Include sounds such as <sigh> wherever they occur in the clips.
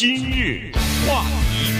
今日话题，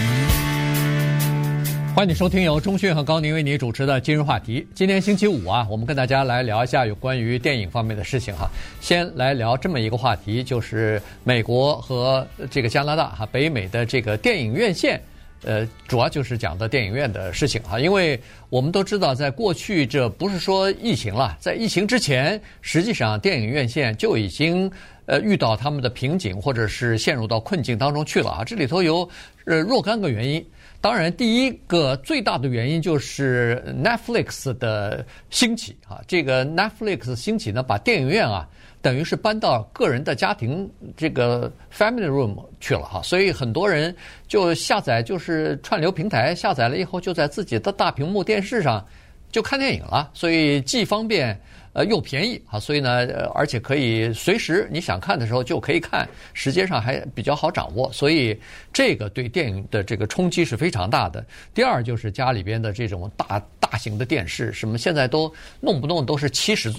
欢迎收听由钟讯和高宁为你主持的今日话题。今天星期五啊，我们跟大家来聊一下有关于电影方面的事情哈。先来聊这么一个话题，就是美国和这个加拿大哈北美的这个电影院线。呃，主要就是讲的电影院的事情哈，因为我们都知道，在过去这不是说疫情了，在疫情之前，实际上电影院线就已经呃遇到他们的瓶颈，或者是陷入到困境当中去了啊。这里头有呃若干个原因，当然第一个最大的原因就是 Netflix 的兴起啊，这个 Netflix 兴起呢，把电影院啊。等于是搬到个人的家庭这个 family room 去了哈，所以很多人就下载就是串流平台下载了以后，就在自己的大屏幕电视上就看电影了，所以既方便。呃，又便宜啊，所以呢，而且可以随时你想看的时候就可以看，时间上还比较好掌握，所以这个对电影的这个冲击是非常大的。第二就是家里边的这种大大型的电视，什么现在都弄不弄都是七十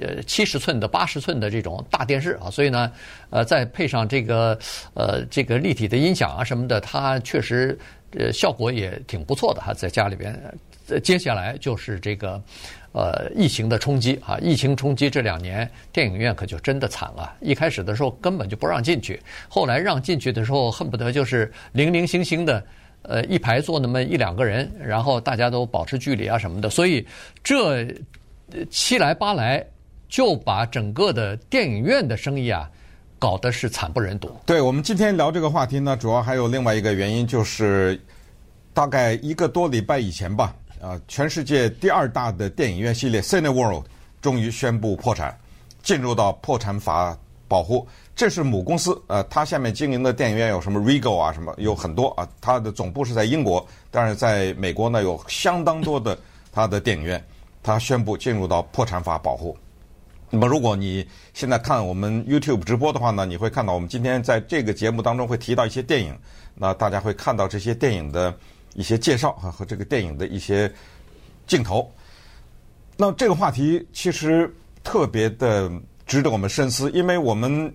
呃七十寸的、八十寸的这种大电视啊，所以呢，呃，再配上这个呃这个立体的音响啊什么的，它确实呃效果也挺不错的哈，在家里边。接下来就是这个。呃，疫情的冲击啊，疫情冲击这两年，电影院可就真的惨了。一开始的时候根本就不让进去，后来让进去的时候，恨不得就是零零星星的，呃，一排坐那么一两个人，然后大家都保持距离啊什么的。所以这七来八来，就把整个的电影院的生意啊，搞得是惨不忍睹。对，我们今天聊这个话题呢，主要还有另外一个原因，就是大概一个多礼拜以前吧。啊，全世界第二大的电影院系列 Cineworld 终于宣布破产，进入到破产法保护。这是母公司，呃，它下面经营的电影院有什么 Regal 啊，什么有很多啊。它的总部是在英国，但是在美国呢有相当多的它的电影院，它宣布进入到破产法保护。那么如果你现在看我们 YouTube 直播的话呢，你会看到我们今天在这个节目当中会提到一些电影，那大家会看到这些电影的。一些介绍哈和这个电影的一些镜头，那这个话题其实特别的值得我们深思，因为我们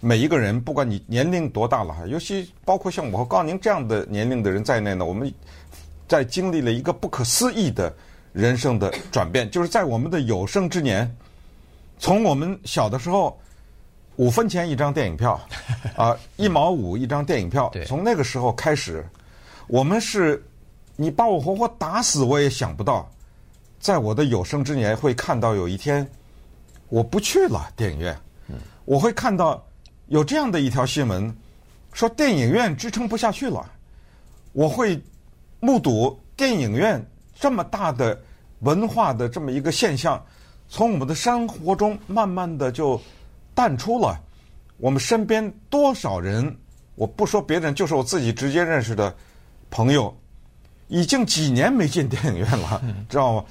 每一个人，不管你年龄多大了哈，尤其包括像我和高宁这样的年龄的人在内呢，我们在经历了一个不可思议的人生的转变，就是在我们的有生之年，从我们小的时候五分钱一张电影票啊，一毛五一张电影票，从那个时候开始。我们是，你把我活活打死，我也想不到，在我的有生之年会看到有一天，我不去了电影院，我会看到有这样的一条新闻，说电影院支撑不下去了，我会目睹电影院这么大的文化的这么一个现象，从我们的生活中慢慢的就淡出了，我们身边多少人，我不说别人，就是我自己直接认识的。朋友已经几年没进电影院了，知道吗？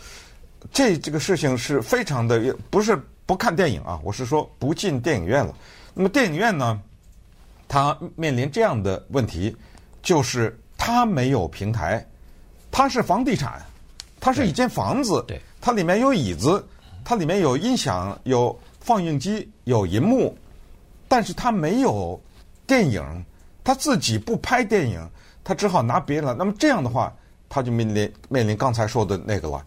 这这个事情是非常的，不是不看电影啊，我是说不进电影院了。那么电影院呢，它面临这样的问题，就是它没有平台，它是房地产，它是一间房子，它里面有椅子，它里面有音响、有放映机、有银幕，但是它没有电影，它自己不拍电影。他只好拿别人了。那么这样的话，他就面临面临刚才说的那个了。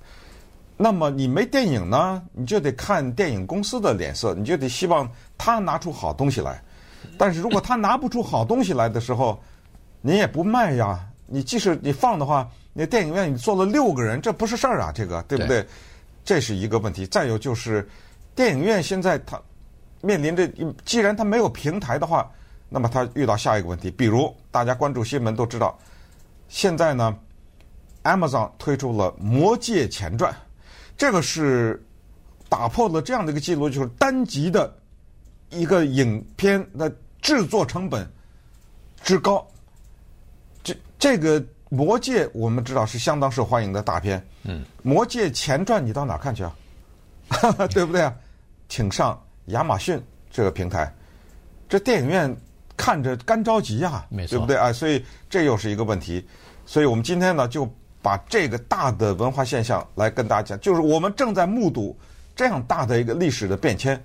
那么你没电影呢，你就得看电影公司的脸色，你就得希望他拿出好东西来。但是如果他拿不出好东西来的时候，<laughs> 你也不卖呀。你即使你放的话，那电影院你坐了六个人，这不是事儿啊，这个对不对？这是一个问题。再有就是，电影院现在它面临着，既然它没有平台的话。那么他遇到下一个问题，比如大家关注新闻都知道，现在呢，Amazon 推出了《魔界前传》，这个是打破了这样的一个记录，就是单集的一个影片的制作成本之高。这这个《魔界》我们知道是相当受欢迎的大片，嗯，《魔界前传》你到哪看去啊？<laughs> 对不对啊？请上亚马逊这个平台，这电影院。看着干着急呀，没错，对不对啊？所以这又是一个问题。所以我们今天呢，就把这个大的文化现象来跟大家讲，就是我们正在目睹这样大的一个历史的变迁，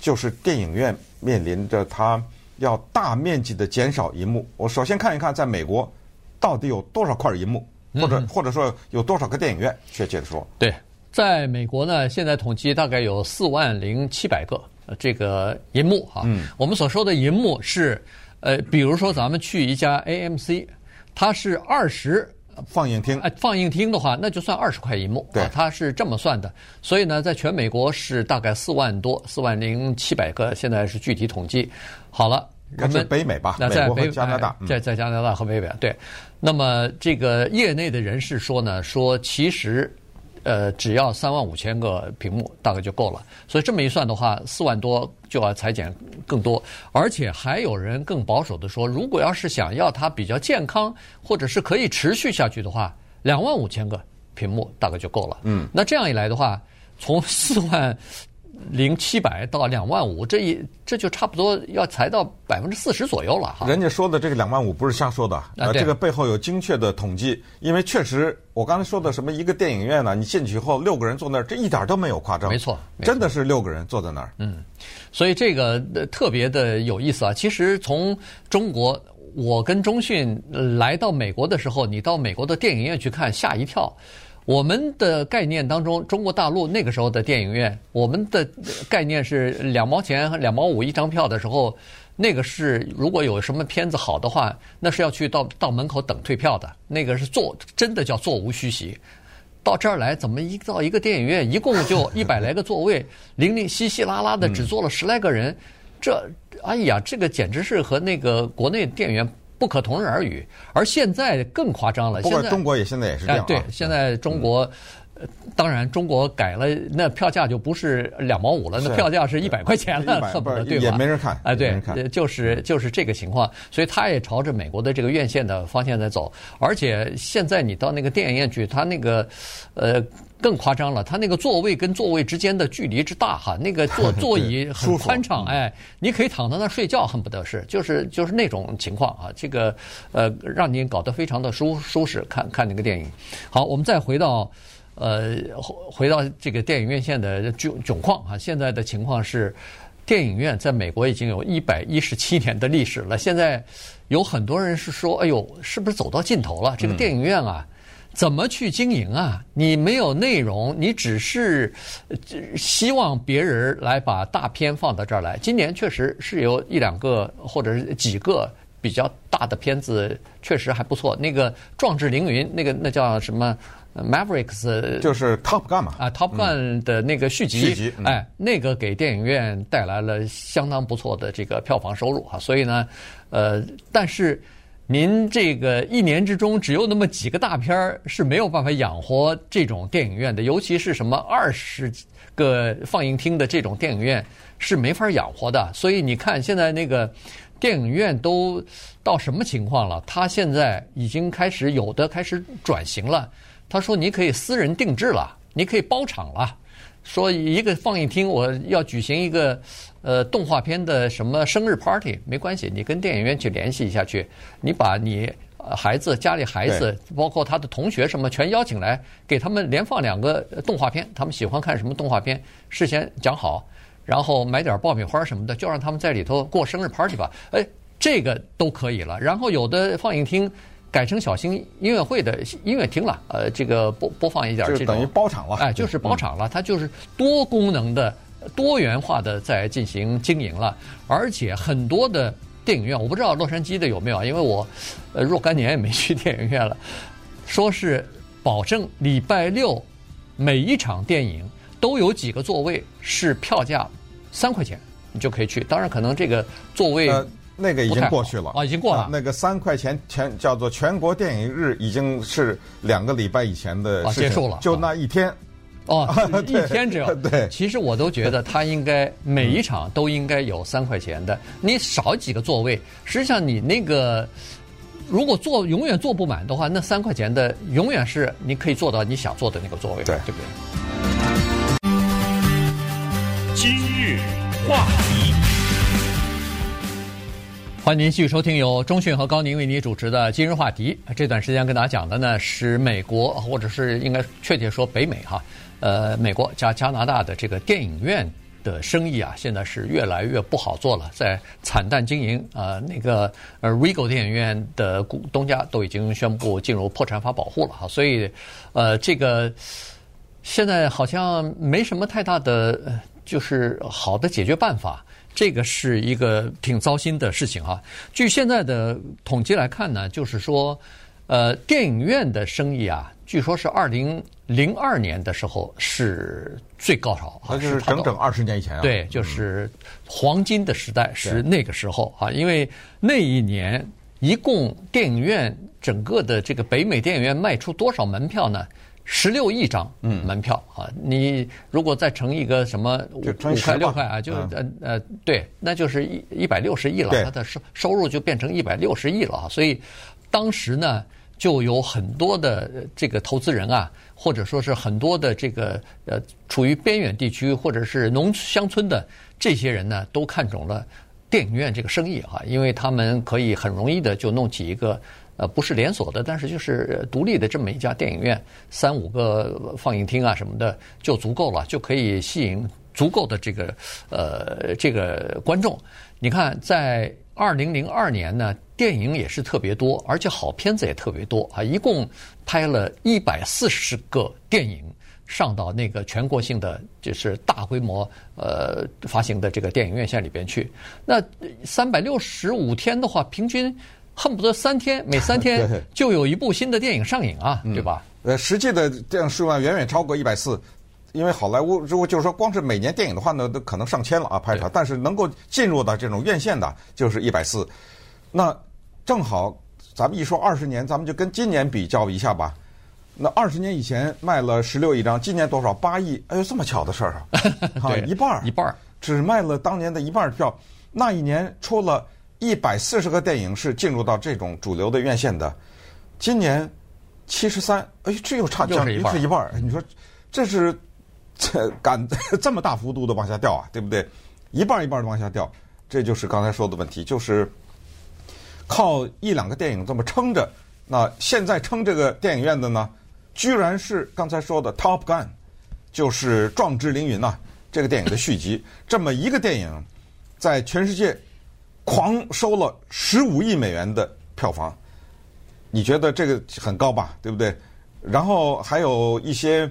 就是电影院面临着它要大面积的减少银幕。我首先看一看，在美国到底有多少块银幕，或者或者说有多少个电影院？确切的说，对，在美国呢，现在统计大概有四万零七百个这个银幕哈。嗯，我们所说的银幕是，呃，比如说咱们去一家 AMC，它是二十。放映厅，哎，放映厅的话，那就算二十块银幕，对，它是这么算的。所以呢，在全美国是大概四万多，四万零七百个，现在是具体统计。好了，我们北美吧，那在北加拿大，在在加拿大和北美，对。那么这个业内的人士说呢，说其实。呃，只要三万五千个屏幕大概就够了，所以这么一算的话，四万多就要裁减更多，而且还有人更保守的说，如果要是想要它比较健康，或者是可以持续下去的话，两万五千个屏幕大概就够了。嗯，那这样一来的话，从 <laughs> 四万。零七百到两万五，这一这就差不多要裁到百分之四十左右了哈。人家说的这个两万五不是瞎说的，啊，这个背后有精确的统计。因为确实，我刚才说的什么一个电影院呢，你进去以后六个人坐那儿，这一点都没有夸张。没错，真的是六个人坐在那儿。嗯，所以这个特别的有意思啊。其实从中国，我跟中讯来到美国的时候，你到美国的电影院去看，吓一跳。我们的概念当中，中国大陆那个时候的电影院，我们的概念是两毛钱、两毛五一张票的时候，那个是如果有什么片子好的话，那是要去到到门口等退票的，那个是座真的叫座无虚席。到这儿来，怎么一到一个电影院，一共就一百来个座位，零零稀稀拉拉的只坐了十来个人，这哎呀，这个简直是和那个国内电影院。不可同日而语，而现在更夸张了。不过中国也现在也是这样。哎，对，现在中国，当然中国改了，那票价就不是两毛五了，那票价是一百块钱了，恨不得对吧？也没人看。哎，对，就是就是这个情况，所以他也朝着美国的这个院线的方向在走。而且现在你到那个电影院去，他那个，呃。更夸张了，他那个座位跟座位之间的距离之大哈，那个 <laughs> 座座椅很宽敞，哎，你可以躺在那儿睡觉，恨不得是，就是就是那种情况啊，这个呃，让你搞得非常的舒舒适，看看那个电影。好，我们再回到呃，回到这个电影院线的窘窘况啊，现在的情况是，电影院在美国已经有一百一十七年的历史了，现在有很多人是说，哎呦，是不是走到尽头了？这个电影院啊。怎么去经营啊？你没有内容，你只是希望别人来把大片放到这儿来。今年确实是有一两个或者是几个比较大的片子，确实还不错。那个《壮志凌云》，那个那叫什么？Mavericks 就是 Top Gun 嘛啊，Top Gun 的那个续集，续集，嗯、哎，那个给电影院带来了相当不错的这个票房收入哈。所以呢，呃，但是。您这个一年之中只有那么几个大片儿是没有办法养活这种电影院的，尤其是什么二十个放映厅的这种电影院是没法养活的。所以你看，现在那个电影院都到什么情况了？它现在已经开始有的开始转型了。他说：“你可以私人定制了，你可以包场了。”说一个放映厅，我要举行一个呃动画片的什么生日 party，没关系，你跟电影院去联系一下去，你把你孩子家里孩子，包括他的同学什么全邀请来，给他们连放两个动画片，他们喜欢看什么动画片，事先讲好，然后买点爆米花什么的，就让他们在里头过生日 party 吧，哎，这个都可以了。然后有的放映厅。改成小型音乐会的音乐厅了，呃，这个播播放一点这种，等于包场了，哎，就是包场了，它就是多功能的、多元化的在进行经营了，而且很多的电影院，我不知道洛杉矶的有没有，因为我呃若干年也没去电影院了，说是保证礼拜六每一场电影都有几个座位是票价三块钱，你就可以去，当然可能这个座位。呃那个已经过去了啊，已经过了。那个三块钱全叫做全国电影日，已经是两个礼拜以前的事情，结束了。就那一天，哦，<laughs> 一天只有。对，其实我都觉得他应该每一场都应该有三块钱的。你少几个座位，实际上你那个如果坐永远坐不满的话，那三块钱的永远是你可以坐到你想坐的那个座位，对，对不对？今日话题。欢迎您继续收听由中讯和高宁为您主持的今日话题。这段时间跟大家讲的呢是美国，或者是应该确切说北美哈，呃，美国加加拿大的这个电影院的生意啊，现在是越来越不好做了，在惨淡经营、呃。那个呃，Regal 电影院的股东家都已经宣布进入破产法保护了哈，所以呃，这个现在好像没什么太大的就是好的解决办法。这个是一个挺糟心的事情啊。据现在的统计来看呢，就是说，呃，电影院的生意啊，据说是二零零二年的时候是最高潮，那就是整整二十年以前啊。对，就是黄金的时代是那个时候啊，因为那一年一共电影院整个的这个北美电影院卖出多少门票呢？十六亿张门票啊！你如果再乘一个什么五块六块啊，就呃呃对，那就是一一百六十亿了，它的收收入就变成一百六十亿了啊！所以当时呢，就有很多的这个投资人啊，或者说是很多的这个呃处于边远地区或者是农乡村的这些人呢，都看中了电影院这个生意啊，因为他们可以很容易的就弄起一个。呃，不是连锁的，但是就是独立的这么一家电影院，三五个放映厅啊什么的就足够了，就可以吸引足够的这个呃这个观众。你看，在二零零二年呢，电影也是特别多，而且好片子也特别多啊，一共拍了一百四十个电影上到那个全国性的就是大规模呃发行的这个电影院线里边去。那三百六十五天的话，平均。恨不得三天，每三天 <laughs> 就有一部新的电影上映啊，对吧？呃，实际的这样数量远远超过一百四，因为好莱坞如果就是说光是每年电影的话呢，都可能上千了啊，拍出来。但是能够进入到这种院线的，就是一百四。那正好咱们一说二十年，咱们就跟今年比较一下吧。那二十年以前卖了十六亿张，今年多少？八亿？哎呦，这么巧的事儿啊！<laughs> 对，一半儿一半儿只卖了当年的一半票。那一年出了。一百四十个电影是进入到这种主流的院线的，今年七十三，哎，这又差将近是一半。你说这是 <laughs> 这敢 <laughs> 这么大幅度的往下掉啊，对不对？一半一半的往下掉，这就是刚才说的问题，就是靠一两个电影这么撑着。那现在撑这个电影院的呢，居然是刚才说的《Top Gun》，就是《壮志凌云》呐，这个电影的续集。这么一个电影，在全世界。狂收了十五亿美元的票房，你觉得这个很高吧？对不对？然后还有一些，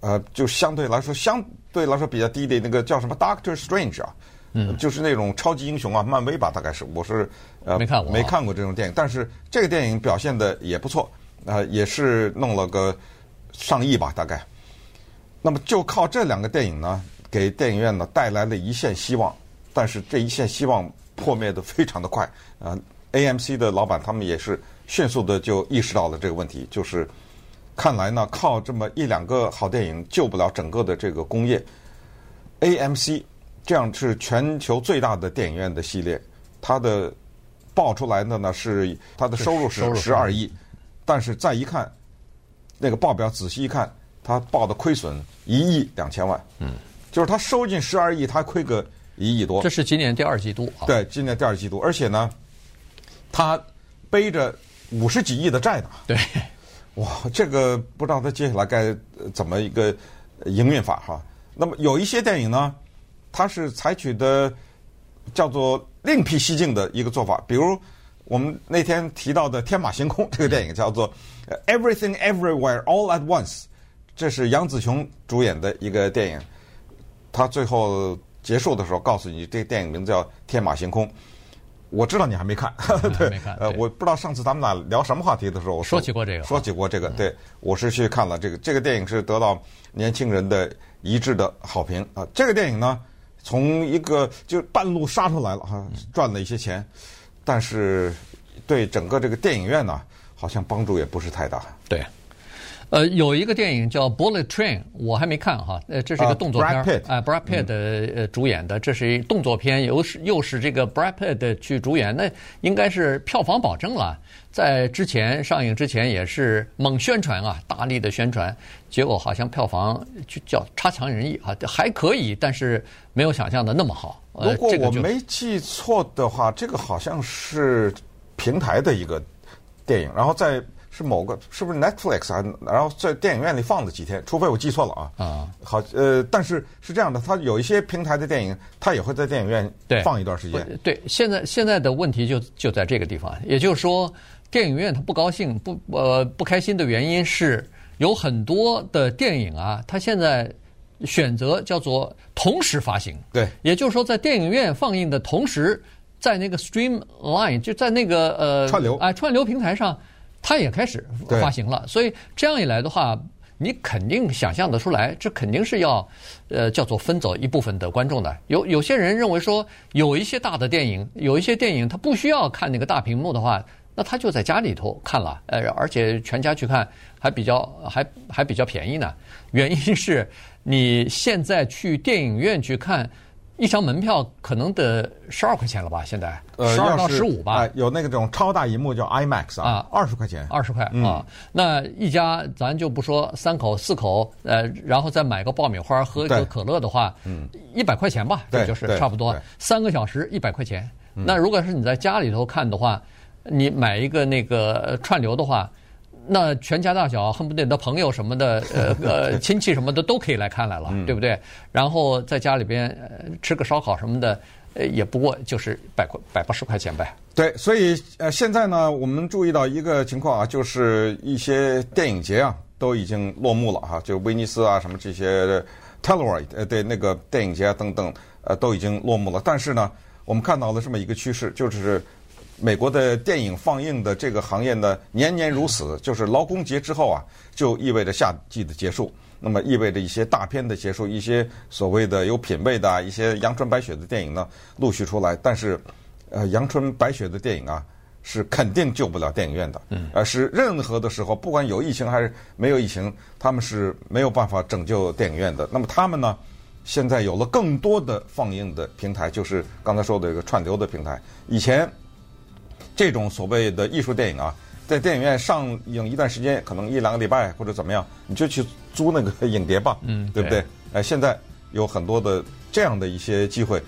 呃，就相对来说相对来说比较低的那个叫什么《Doctor Strange》啊，嗯，就是那种超级英雄啊，漫威吧，大概是我是呃没看过没看过这种电影，但是这个电影表现的也不错，啊、呃，也是弄了个上亿吧，大概。那么就靠这两个电影呢，给电影院呢带来了一线希望，但是这一线希望。破灭的非常的快啊！AMC 的老板他们也是迅速的就意识到了这个问题，就是看来呢，靠这么一两个好电影救不了整个的这个工业。AMC 这样是全球最大的电影院的系列，它的报出来的呢是它的收入是十二亿，但是再一看那个报表仔细一看，它报的亏损一亿两千万，嗯，就是它收进十二亿，它亏个。一亿多，这是今年第二季度啊。对，今年第二季度，而且呢，他背着五十几亿的债呢。对，哇，这个不知道他接下来该怎么一个营运法哈。那么有一些电影呢，它是采取的叫做另辟蹊径的一个做法，比如我们那天提到的《天马行空》这个电影叫做《Everything Everywhere All at Once》，这是杨紫琼主演的一个电影，他最后。结束的时候告诉你，这个电影名字叫《天马行空》，我知道你还没看，<laughs> 对，呃，我不知道上次咱们俩聊什么话题的时候，我说起过这个，说起过这个，对，我是去看了这个，这个电影是得到年轻人的一致的好评啊。这个电影呢，从一个就半路杀出来了哈，赚了一些钱，但是对整个这个电影院呢，好像帮助也不是太大，对。呃，有一个电影叫《Bullet Train》，我还没看哈。呃，这是一个动作片，啊，Brad Pitt 的呃主演的，这是一动作片，又是又是这个 Brad Pitt 去主演，那应该是票房保证了。在之前上映之前也是猛宣传啊，大力的宣传，结果好像票房就叫差强人意啊，还可以，但是没有想象的那么好。如果我没记错的话，这个好像是平台的一个电影，然后在。是某个是不是 Netflix 啊？然后在电影院里放了几天，除非我记错了啊。啊，好，呃，但是是这样的，它有一些平台的电影，它也会在电影院放一段时间。对，对，现在现在的问题就就在这个地方，也就是说，电影院它不高兴、不呃不开心的原因是有很多的电影啊，它现在选择叫做同时发行。对，也就是说，在电影院放映的同时，在那个 Streamline 就在那个呃串流啊串流平台上。它也开始发行了，所以这样一来的话，你肯定想象得出来，这肯定是要，呃，叫做分走一部分的观众的。有有些人认为说，有一些大的电影，有一些电影他不需要看那个大屏幕的话，那他就在家里头看了，呃，而且全家去看还比较还还比较便宜呢。原因是你现在去电影院去看。一张门票可能得十二块钱了吧？现在十二到十五吧。有那个种超大荧幕叫 IMAX 啊，二十块钱，二十块啊。那一家咱就不说三口四口，呃，然后再买个爆米花喝一个可乐的话，嗯，一百块钱吧，这就是差不多三个小时一百块钱。那如果是你在家里头看的话，你买一个那个串流的话。那全家大小恨不得你的朋友什么的，呃 <laughs> 呃亲戚什么的都可以来看来了，嗯、对不对？然后在家里边、呃、吃个烧烤什么的，呃也不过就是百块百八十块钱呗。对，所以呃现在呢，我们注意到一个情况啊，就是一些电影节啊都已经落幕了哈，就威尼斯啊什么这些 Telluride 呃对那个电影节啊等等呃都已经落幕了。但是呢，我们看到了这么一个趋势，就是。美国的电影放映的这个行业呢，年年如此，就是劳工节之后啊，就意味着夏季的结束，那么意味着一些大片的结束，一些所谓的有品位的、一些阳春白雪的电影呢陆续出来。但是，呃，阳春白雪的电影啊，是肯定救不了电影院的，嗯，而是任何的时候，不管有疫情还是没有疫情，他们是没有办法拯救电影院的。那么他们呢，现在有了更多的放映的平台，就是刚才说的这个串流的平台，以前。这种所谓的艺术电影啊，在电影院上映一段时间，可能一两个礼拜或者怎么样，你就去租那个影碟吧，嗯，<laughs> 对不对？哎，现在有很多的这样的一些机会，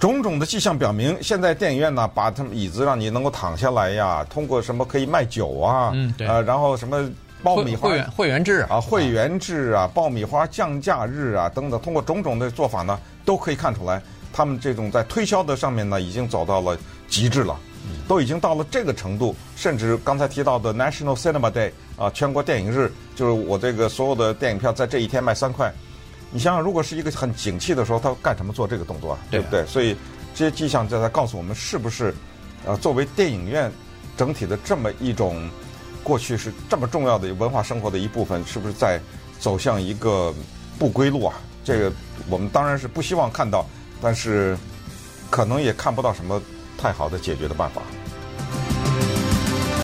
种种的迹象表明，现在电影院呢，把他们椅子让你能够躺下来呀，通过什么可以卖酒啊，嗯，对，呃，然后什么爆米花会员会员制啊，会员制啊，爆米花降价日啊等等，通过种种的做法呢，都可以看出来，他们这种在推销的上面呢，已经走到了极致了。都已经到了这个程度，甚至刚才提到的 National Cinema Day 啊，全国电影日，就是我这个所有的电影票在这一天卖三块。你想想，如果是一个很景气的时候，他干什么做这个动作啊？对不对？所以这些迹象就在告诉我们，是不是呃，作为电影院整体的这么一种过去是这么重要的文化生活的一部分，是不是在走向一个不归路啊？这个我们当然是不希望看到，但是可能也看不到什么。太好的解决的办法。